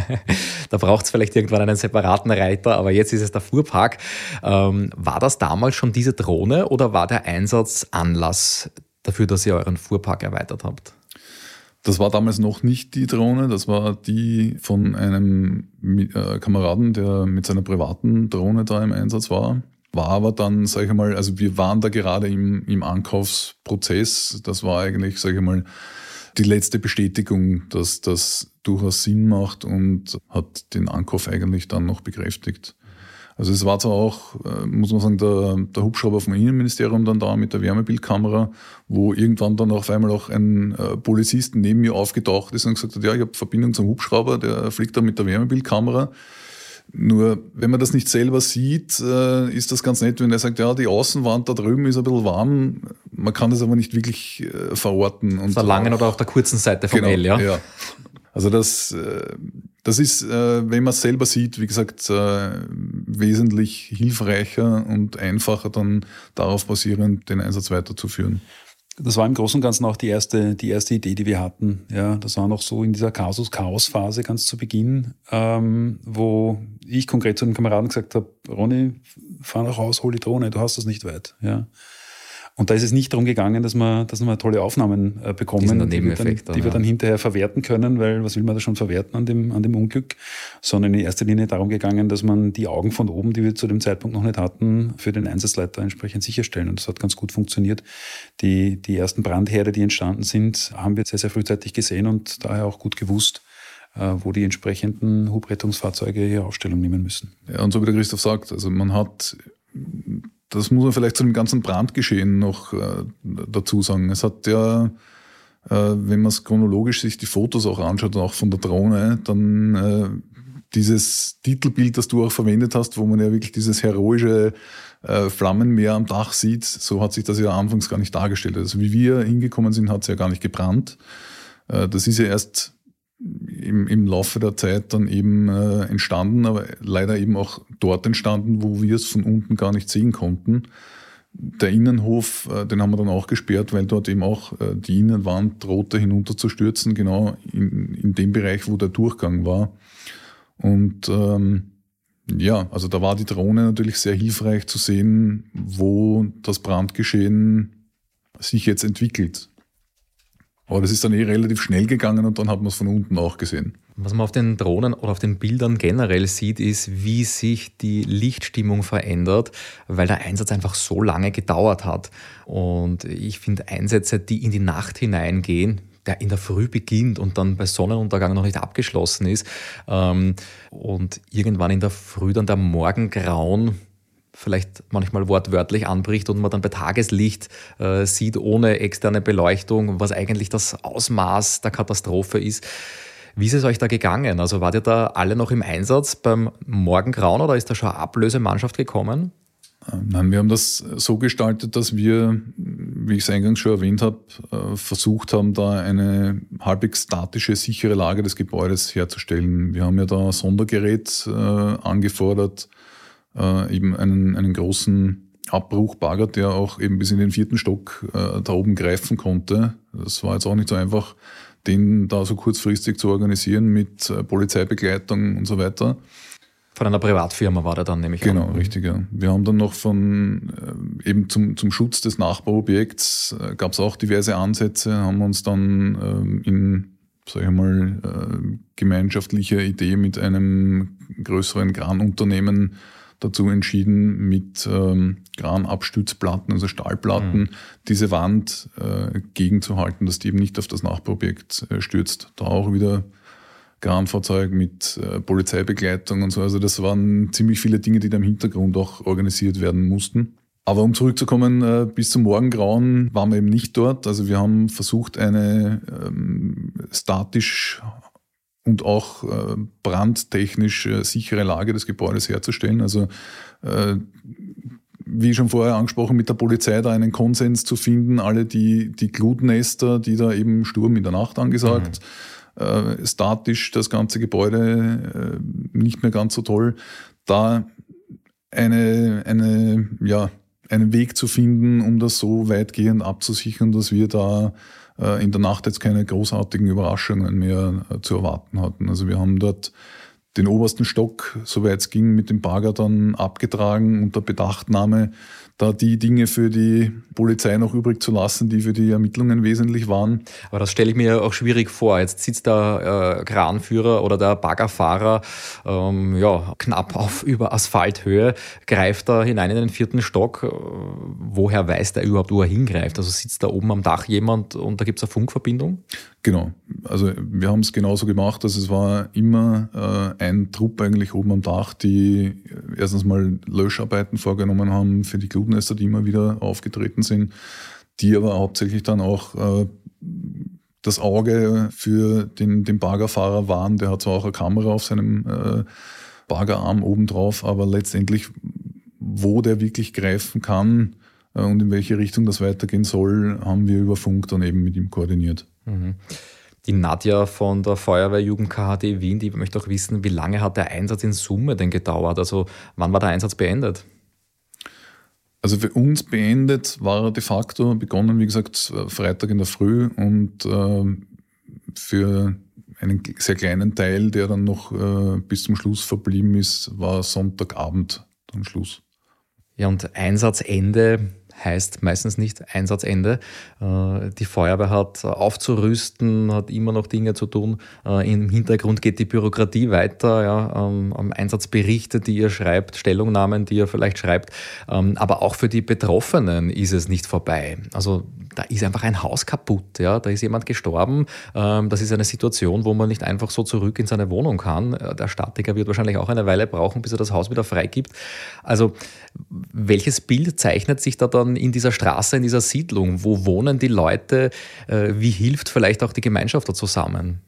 da braucht es vielleicht irgendwann einen separaten Reiter, aber jetzt ist es der Fuhrpark. Ähm, war das damals schon diese Drohne oder war der Einsatz Anlass dafür, dass ihr euren Fuhrpark erweitert habt? Das war damals noch nicht die Drohne, das war die von einem äh, Kameraden, der mit seiner privaten Drohne da im Einsatz war war aber dann, sage ich mal, also wir waren da gerade im, im Ankaufsprozess. Das war eigentlich, sage ich mal, die letzte Bestätigung, dass das durchaus Sinn macht und hat den Ankauf eigentlich dann noch bekräftigt. Also es war zwar auch, äh, muss man sagen, der, der Hubschrauber vom Innenministerium dann da mit der Wärmebildkamera, wo irgendwann dann auf einmal auch ein äh, Polizist neben mir aufgetaucht ist und gesagt hat, ja, ich habe Verbindung zum Hubschrauber, der fliegt da mit der Wärmebildkamera. Nur, wenn man das nicht selber sieht, äh, ist das ganz nett, wenn er sagt, ja, die Außenwand da drüben ist ein bisschen warm. Man kann das aber nicht wirklich äh, verorten. Und auf der langen oder auf der kurzen Seite vom genau, L, ja? ja. Also das, äh, das ist, wenn man es selber sieht, wie gesagt, wesentlich hilfreicher und einfacher dann darauf basierend den Einsatz weiterzuführen. Das war im Großen und Ganzen auch die erste, die erste Idee, die wir hatten. Ja, das war noch so in dieser Kasus-Chaos-Phase ganz zu Beginn, ähm, wo ich konkret zu den Kameraden gesagt habe, Ronny, fahr nach Haus, hol die Drohne, du hast das nicht weit. Ja. Und da ist es nicht darum gegangen, dass wir, dass wir tolle Aufnahmen äh, bekommen, die, wir dann, die wir dann hinterher verwerten können, weil was will man da schon verwerten an dem, an dem Unglück, sondern in erster Linie darum gegangen, dass man die Augen von oben, die wir zu dem Zeitpunkt noch nicht hatten, für den Einsatzleiter entsprechend sicherstellen. Und das hat ganz gut funktioniert. Die, die ersten Brandherde, die entstanden sind, haben wir sehr, sehr frühzeitig gesehen und daher auch gut gewusst, äh, wo die entsprechenden Hubrettungsfahrzeuge ihre Aufstellung nehmen müssen. Ja, und so wie der Christoph sagt, also man hat das muss man vielleicht zu dem ganzen Brandgeschehen noch äh, dazu sagen. Es hat ja, äh, wenn man es chronologisch sich die Fotos auch anschaut, auch von der Drohne, dann äh, dieses Titelbild, das du auch verwendet hast, wo man ja wirklich dieses heroische äh, Flammenmeer am Dach sieht, so hat sich das ja anfangs gar nicht dargestellt. Also wie wir hingekommen sind, hat es ja gar nicht gebrannt. Äh, das ist ja erst im, im Laufe der Zeit dann eben äh, entstanden, aber leider eben auch dort entstanden, wo wir es von unten gar nicht sehen konnten. Der Innenhof, äh, den haben wir dann auch gesperrt, weil dort eben auch äh, die Innenwand drohte hinunterzustürzen, genau in, in dem Bereich, wo der Durchgang war. Und ähm, ja, also da war die Drohne natürlich sehr hilfreich zu sehen, wo das Brandgeschehen sich jetzt entwickelt. Aber das ist dann eh relativ schnell gegangen und dann hat man es von unten auch gesehen. Was man auf den Drohnen oder auf den Bildern generell sieht, ist, wie sich die Lichtstimmung verändert, weil der Einsatz einfach so lange gedauert hat. Und ich finde Einsätze, die in die Nacht hineingehen, der in der Früh beginnt und dann bei Sonnenuntergang noch nicht abgeschlossen ist ähm, und irgendwann in der Früh dann der Morgengrauen vielleicht manchmal wortwörtlich anbricht und man dann bei Tageslicht äh, sieht, ohne externe Beleuchtung, was eigentlich das Ausmaß der Katastrophe ist. Wie ist es euch da gegangen? Also wart ihr da alle noch im Einsatz beim Morgengrauen oder ist da schon eine Ablösemannschaft gekommen? Ähm, nein, wir haben das so gestaltet, dass wir, wie ich es eingangs schon erwähnt habe, äh, versucht haben, da eine halbwegs statische, sichere Lage des Gebäudes herzustellen. Wir haben ja da Sondergerät äh, angefordert, äh, eben einen, einen großen Abbruchbagger, der auch eben bis in den vierten Stock äh, da oben greifen konnte. Das war jetzt auch nicht so einfach, den da so kurzfristig zu organisieren mit äh, Polizeibegleitung und so weiter. Von einer Privatfirma war der dann nämlich. Genau, an. richtig. Ja. Wir haben dann noch von äh, eben zum, zum Schutz des Nachbarobjekts äh, gab es auch diverse Ansätze, haben uns dann ähm, in, sag ich mal, äh, gemeinschaftlicher Idee mit einem größeren Kranunternehmen dazu entschieden, mit ähm, Kranabstützplatten, also Stahlplatten, mhm. diese Wand äh, gegenzuhalten, dass die eben nicht auf das Nachbarobjekt äh, stürzt. Da auch wieder Kranfahrzeug mit äh, Polizeibegleitung und so. Also das waren ziemlich viele Dinge, die da im Hintergrund auch organisiert werden mussten. Aber um zurückzukommen, äh, bis zum Morgengrauen waren wir eben nicht dort. Also wir haben versucht, eine ähm, statisch und auch äh, brandtechnisch äh, sichere Lage des Gebäudes herzustellen. Also äh, wie schon vorher angesprochen, mit der Polizei da einen Konsens zu finden, alle die, die Glutnester, die da eben Sturm in der Nacht angesagt, mhm. statisch das ganze Gebäude nicht mehr ganz so toll, da eine, eine, ja, einen Weg zu finden, um das so weitgehend abzusichern, dass wir da in der Nacht jetzt keine großartigen Überraschungen mehr äh, zu erwarten hatten. Also wir haben dort den obersten Stock, soweit es ging, mit dem Bagger dann abgetragen unter Bedachtnahme da die Dinge für die Polizei noch übrig zu lassen, die für die Ermittlungen wesentlich waren. Aber das stelle ich mir auch schwierig vor. Jetzt sitzt der äh, Kranführer oder der Baggerfahrer ähm, ja, knapp auf über Asphalthöhe, greift da hinein in den vierten Stock. Äh, woher weiß der überhaupt, wo er hingreift? Also sitzt da oben am Dach jemand und da gibt es eine Funkverbindung? Genau. Also wir haben es genauso gemacht, dass es war immer äh, ein Trupp eigentlich oben am Dach, die erstens mal Löscharbeiten vorgenommen haben für die Glutnester, die immer wieder aufgetreten sind, die aber hauptsächlich dann auch äh, das Auge für den, den Baggerfahrer waren. Der hat zwar auch eine Kamera auf seinem äh, Baggerarm oben drauf, aber letztendlich, wo der wirklich greifen kann äh, und in welche Richtung das weitergehen soll, haben wir über Funk dann eben mit ihm koordiniert. Mhm. Die Nadja von der Feuerwehrjugend KHD Wien, die möchte auch wissen, wie lange hat der Einsatz in Summe denn gedauert? Also wann war der Einsatz beendet? Also für uns beendet war er de facto begonnen, wie gesagt, Freitag in der Früh und äh, für einen sehr kleinen Teil, der dann noch äh, bis zum Schluss verblieben ist, war Sonntagabend dann Schluss. Ja, und Einsatzende heißt meistens nicht Einsatzende. Äh, die Feuerwehr hat aufzurüsten, hat immer noch Dinge zu tun. Äh, Im Hintergrund geht die Bürokratie weiter, ja, am Einsatzberichte, die ihr schreibt, Stellungnahmen, die ihr vielleicht schreibt. Ähm, aber auch für die Betroffenen ist es nicht vorbei. Also da ist einfach ein Haus kaputt, ja, da ist jemand gestorben. Ähm, das ist eine Situation, wo man nicht einfach so zurück in seine Wohnung kann. Äh, der Statiker wird wahrscheinlich auch eine Weile brauchen, bis er das Haus wieder freigibt. Also welches Bild zeichnet sich da dann in dieser Straße, in dieser Siedlung? Wo wohnen die Leute? Äh, wie hilft vielleicht auch die Gemeinschaft da zusammen?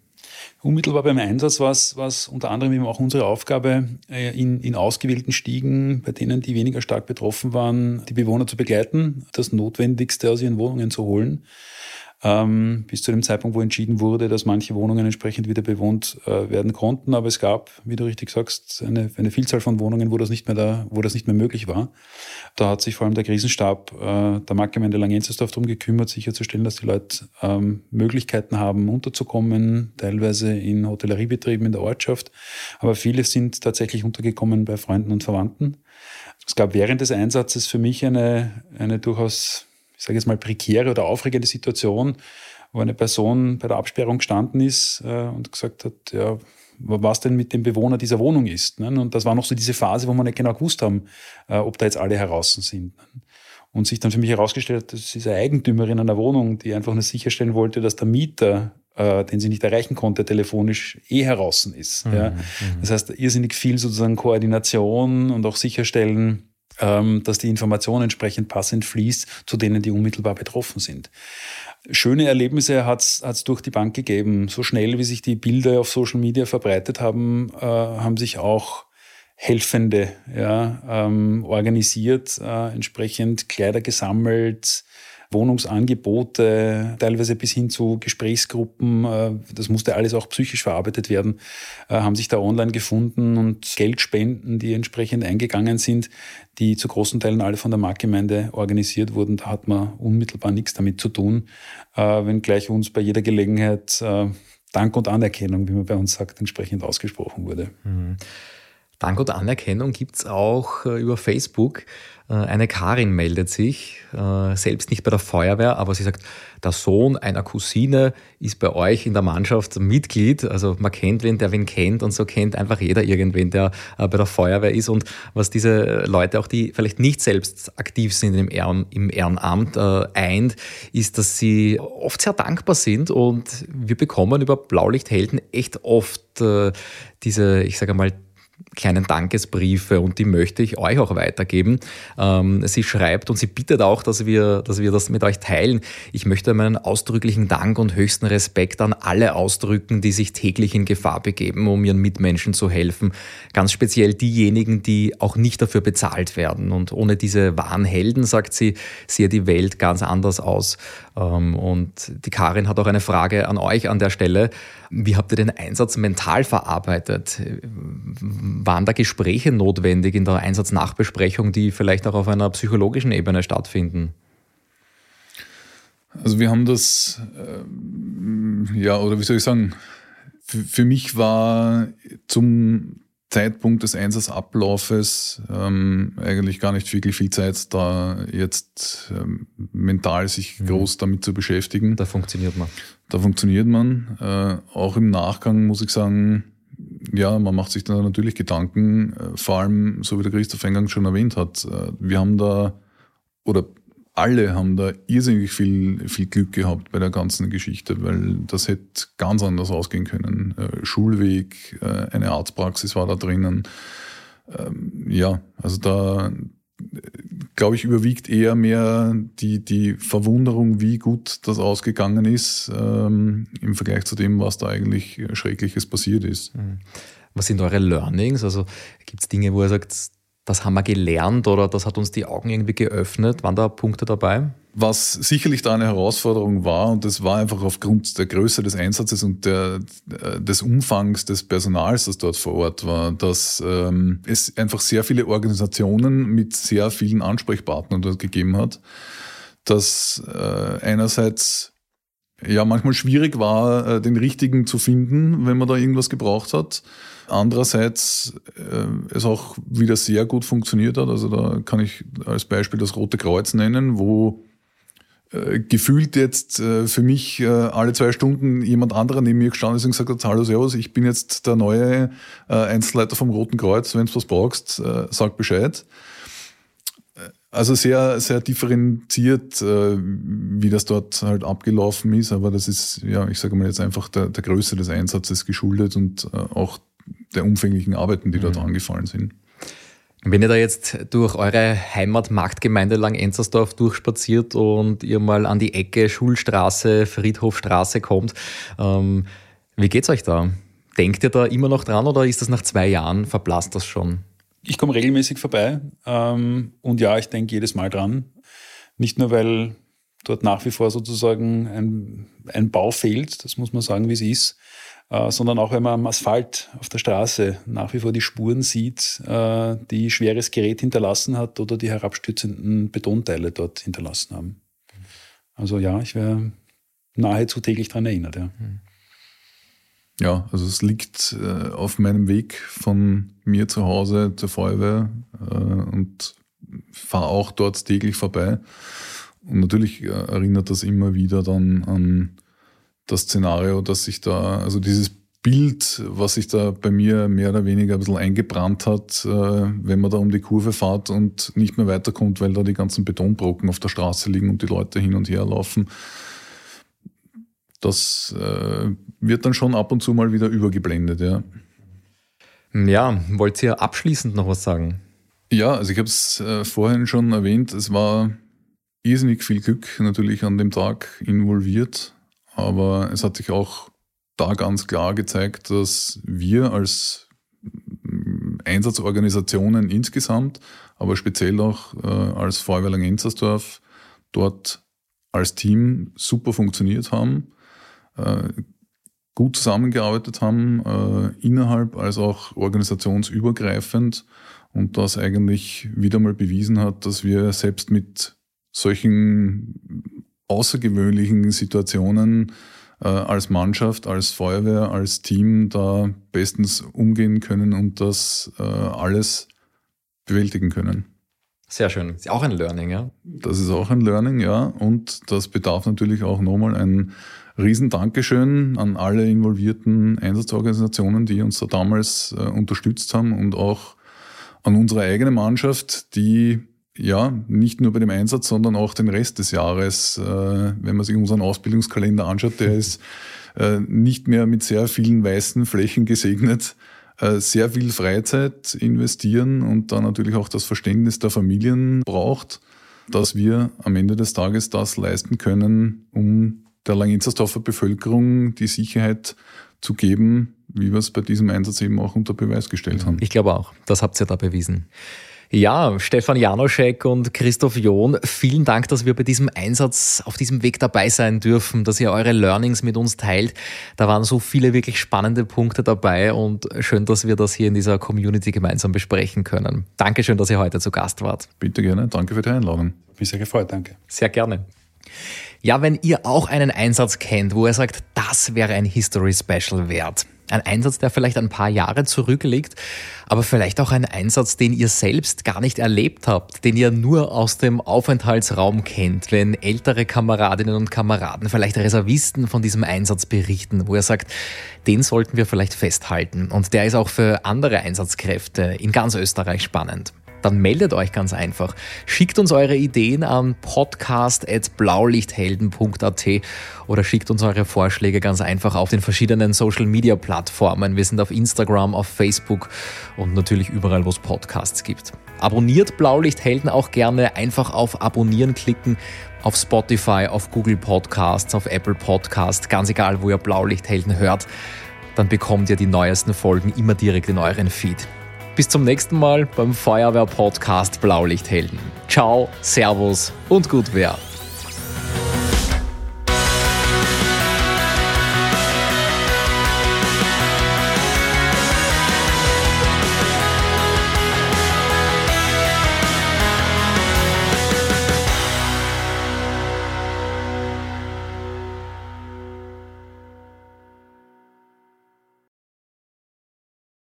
Unmittelbar beim Einsatz war es, unter anderem eben auch unsere Aufgabe, äh, in, in ausgewählten Stiegen, bei denen, die weniger stark betroffen waren, die Bewohner zu begleiten, das Notwendigste aus ihren Wohnungen zu holen ähm, bis zu dem Zeitpunkt, wo entschieden wurde, dass manche Wohnungen entsprechend wieder bewohnt äh, werden konnten. Aber es gab, wie du richtig sagst, eine, eine Vielzahl von Wohnungen, wo das nicht mehr da, wo das nicht mehr möglich war. Da hat sich vor allem der Krisenstab äh, der Marktgemeinde Langenzersdorf darum gekümmert, sicherzustellen, dass die Leute ähm, Möglichkeiten haben, unterzukommen, teilweise in Hotelleriebetrieben in der Ortschaft. Aber viele sind tatsächlich untergekommen bei Freunden und Verwandten. Es gab während des Einsatzes für mich eine, eine durchaus ich sage jetzt mal, prekäre oder aufregende Situation, wo eine Person bei der Absperrung gestanden ist äh, und gesagt hat, ja, was denn mit dem Bewohner dieser Wohnung ist. Ne? Und das war noch so diese Phase, wo wir nicht genau gewusst haben, äh, ob da jetzt alle heraus sind. Und sich dann für mich herausgestellt hat, das ist eine Eigentümerin einer Wohnung, die einfach nur sicherstellen wollte, dass der Mieter, äh, den sie nicht erreichen konnte, telefonisch eh heraus ist. Mhm, ja. Mhm. Das heißt, irrsinnig viel sozusagen Koordination und auch sicherstellen, dass die Information entsprechend passend fließt zu denen, die unmittelbar betroffen sind. Schöne Erlebnisse hat es durch die Bank gegeben. So schnell, wie sich die Bilder auf Social Media verbreitet haben, äh, haben sich auch Helfende ja, ähm, organisiert, äh, entsprechend Kleider gesammelt, Wohnungsangebote, teilweise bis hin zu Gesprächsgruppen. Äh, das musste alles auch psychisch verarbeitet werden, äh, haben sich da online gefunden und Geldspenden, die entsprechend eingegangen sind, die zu großen Teilen alle von der Marktgemeinde organisiert wurden. Da hat man unmittelbar nichts damit zu tun, äh, wenngleich uns bei jeder Gelegenheit Dank und Anerkennung, wie man bei uns sagt, entsprechend ausgesprochen wurde. Mhm. Dank und Anerkennung gibt es auch über Facebook. Äh, eine Karin meldet sich, äh, selbst nicht bei der Feuerwehr, aber sie sagt, der Sohn einer Cousine ist bei euch in der Mannschaft Mitglied. Also man kennt wen, der wen kennt und so kennt einfach jeder irgendwen, der bei der Feuerwehr ist. Und was diese Leute, auch die vielleicht nicht selbst aktiv sind im, Ehren, im Ehrenamt, eint, ist, dass sie oft sehr dankbar sind und wir bekommen über Blaulichthelden echt oft diese, ich sage mal, kleinen Dankesbriefe und die möchte ich euch auch weitergeben. Ähm, sie schreibt und sie bittet auch, dass wir, dass wir das mit euch teilen. Ich möchte meinen ausdrücklichen Dank und höchsten Respekt an alle ausdrücken, die sich täglich in Gefahr begeben, um ihren Mitmenschen zu helfen. Ganz speziell diejenigen, die auch nicht dafür bezahlt werden. Und ohne diese wahren Helden, sagt sie, sehe die Welt ganz anders aus. Ähm, und die Karin hat auch eine Frage an euch an der Stelle. Wie habt ihr den Einsatz mental verarbeitet? Waren da Gespräche notwendig in der Einsatznachbesprechung, die vielleicht auch auf einer psychologischen Ebene stattfinden? Also wir haben das, äh, ja, oder wie soll ich sagen, für mich war zum Zeitpunkt des Einsatzablaufes ähm, eigentlich gar nicht wirklich viel Zeit, da jetzt ähm, mental sich mhm. groß damit zu beschäftigen. Da funktioniert man. Da funktioniert man. Äh, auch im Nachgang muss ich sagen, ja, man macht sich da natürlich Gedanken, äh, vor allem, so wie der Christoph eingangs schon erwähnt hat, äh, wir haben da, oder alle haben da irrsinnig viel, viel Glück gehabt bei der ganzen Geschichte, weil das hätte ganz anders ausgehen können. Äh, Schulweg, äh, eine Arztpraxis war da drinnen. Ähm, ja, also da glaube ich, überwiegt eher mehr die, die Verwunderung, wie gut das ausgegangen ist, ähm, im Vergleich zu dem, was da eigentlich Schreckliches passiert ist. Mhm. Was sind eure Learnings? Also gibt es Dinge, wo ihr sagt, das haben wir gelernt oder das hat uns die Augen irgendwie geöffnet? Waren da Punkte dabei? Was sicherlich da eine Herausforderung war, und das war einfach aufgrund der Größe des Einsatzes und der, des Umfangs des Personals, das dort vor Ort war, dass ähm, es einfach sehr viele Organisationen mit sehr vielen Ansprechpartnern dort gegeben hat, dass äh, einerseits ja manchmal schwierig war, äh, den richtigen zu finden, wenn man da irgendwas gebraucht hat. Andererseits äh, es auch wieder sehr gut funktioniert hat. Also da kann ich als Beispiel das Rote Kreuz nennen, wo äh, gefühlt jetzt äh, für mich äh, alle zwei Stunden jemand anderer neben mir gestanden ist und gesagt hat, hallo Servus, ich bin jetzt der neue äh, Einzelleiter vom Roten Kreuz, wenn du was brauchst, äh, sag Bescheid. Also sehr, sehr differenziert, äh, wie das dort halt abgelaufen ist, aber das ist, ja, ich sage mal jetzt einfach der, der Größe des Einsatzes geschuldet und äh, auch der umfänglichen Arbeiten, die dort mhm. angefallen sind. Wenn ihr da jetzt durch eure Heimatmarktgemeinde Lang-Enzersdorf durchspaziert und ihr mal an die Ecke Schulstraße, Friedhofstraße kommt, ähm, wie geht's euch da? Denkt ihr da immer noch dran oder ist das nach zwei Jahren, verblasst das schon? Ich komme regelmäßig vorbei ähm, und ja, ich denke jedes Mal dran. Nicht nur, weil dort nach wie vor sozusagen ein, ein Bau fehlt, das muss man sagen, wie es ist, äh, sondern auch wenn man am Asphalt auf der Straße nach wie vor die Spuren sieht, äh, die schweres Gerät hinterlassen hat oder die herabstürzenden Betonteile dort hinterlassen haben. Also ja, ich wäre nahezu täglich daran erinnert. Ja. Ja, also es liegt äh, auf meinem Weg von mir zu Hause zur Feuerwehr äh, und fahre auch dort täglich vorbei. Und natürlich äh, erinnert das immer wieder dann an das Szenario, dass sich da, also dieses Bild, was sich da bei mir mehr oder weniger ein bisschen eingebrannt hat, äh, wenn man da um die Kurve fährt und nicht mehr weiterkommt, weil da die ganzen Betonbrocken auf der Straße liegen und die Leute hin und her laufen. Das äh, wird dann schon ab und zu mal wieder übergeblendet, ja. Ja, wollt ihr abschließend noch was sagen? Ja, also ich habe es äh, vorhin schon erwähnt, es war irrsinnig viel Glück natürlich an dem Tag involviert. Aber es hat sich auch da ganz klar gezeigt, dass wir als Einsatzorganisationen insgesamt, aber speziell auch äh, als Feuerwehr Langenzersdorf dort als Team super funktioniert haben, äh, gut zusammengearbeitet haben, äh, innerhalb als auch organisationsübergreifend und das eigentlich wieder mal bewiesen hat, dass wir selbst mit solchen außergewöhnlichen Situationen äh, als Mannschaft, als Feuerwehr, als Team da bestens umgehen können und das äh, alles bewältigen können. Sehr schön. Ist auch ein Learning, ja? Das ist auch ein Learning, ja. Und das bedarf natürlich auch nochmal ein riesen Dankeschön an alle involvierten Einsatzorganisationen, die uns da damals äh, unterstützt haben und auch an unsere eigene Mannschaft, die ja, nicht nur bei dem Einsatz, sondern auch den Rest des Jahres. Äh, wenn man sich unseren Ausbildungskalender anschaut, der ist äh, nicht mehr mit sehr vielen weißen Flächen gesegnet. Äh, sehr viel Freizeit investieren und dann natürlich auch das Verständnis der Familien braucht, dass wir am Ende des Tages das leisten können, um der Langenzersdorfer Bevölkerung die Sicherheit zu geben, wie wir es bei diesem Einsatz eben auch unter Beweis gestellt haben. Ich glaube auch, das habt ihr da bewiesen. Ja, Stefan Janoschek und Christoph John, vielen Dank, dass wir bei diesem Einsatz auf diesem Weg dabei sein dürfen, dass ihr eure Learnings mit uns teilt. Da waren so viele wirklich spannende Punkte dabei und schön, dass wir das hier in dieser Community gemeinsam besprechen können. Dankeschön, dass ihr heute zu Gast wart. Bitte gerne, danke für die Einladung. Mich sehr gefreut, danke. Sehr gerne. Ja, wenn ihr auch einen Einsatz kennt, wo ihr sagt, das wäre ein History Special wert, Ein Einsatz, der vielleicht ein paar Jahre zurückliegt, aber vielleicht auch ein Einsatz, den ihr selbst gar nicht erlebt habt, den ihr nur aus dem Aufenthaltsraum kennt, wenn ältere Kameradinnen und Kameraden, vielleicht Reservisten von diesem Einsatz berichten, wo ihr sagt, den sollten wir vielleicht festhalten. Und der ist auch für andere Einsatzkräfte in ganz Österreich spannend dann meldet euch ganz einfach. Schickt uns eure Ideen an podcast.blaulichthelden.at oder schickt uns eure Vorschläge ganz einfach auf den verschiedenen Social Media Plattformen. Wir sind auf Instagram, auf Facebook und natürlich überall, wo es Podcasts gibt. Abonniert Blaulichthelden auch gerne einfach auf Abonnieren klicken auf Spotify, auf Google Podcasts, auf Apple Podcasts, ganz egal, wo ihr Blaulichthelden hört. Dann bekommt ihr die neuesten Folgen immer direkt in euren Feed. Bis zum nächsten Mal beim Feuerwehr-Podcast Blaulichthelden. Ciao, Servus und gut wer.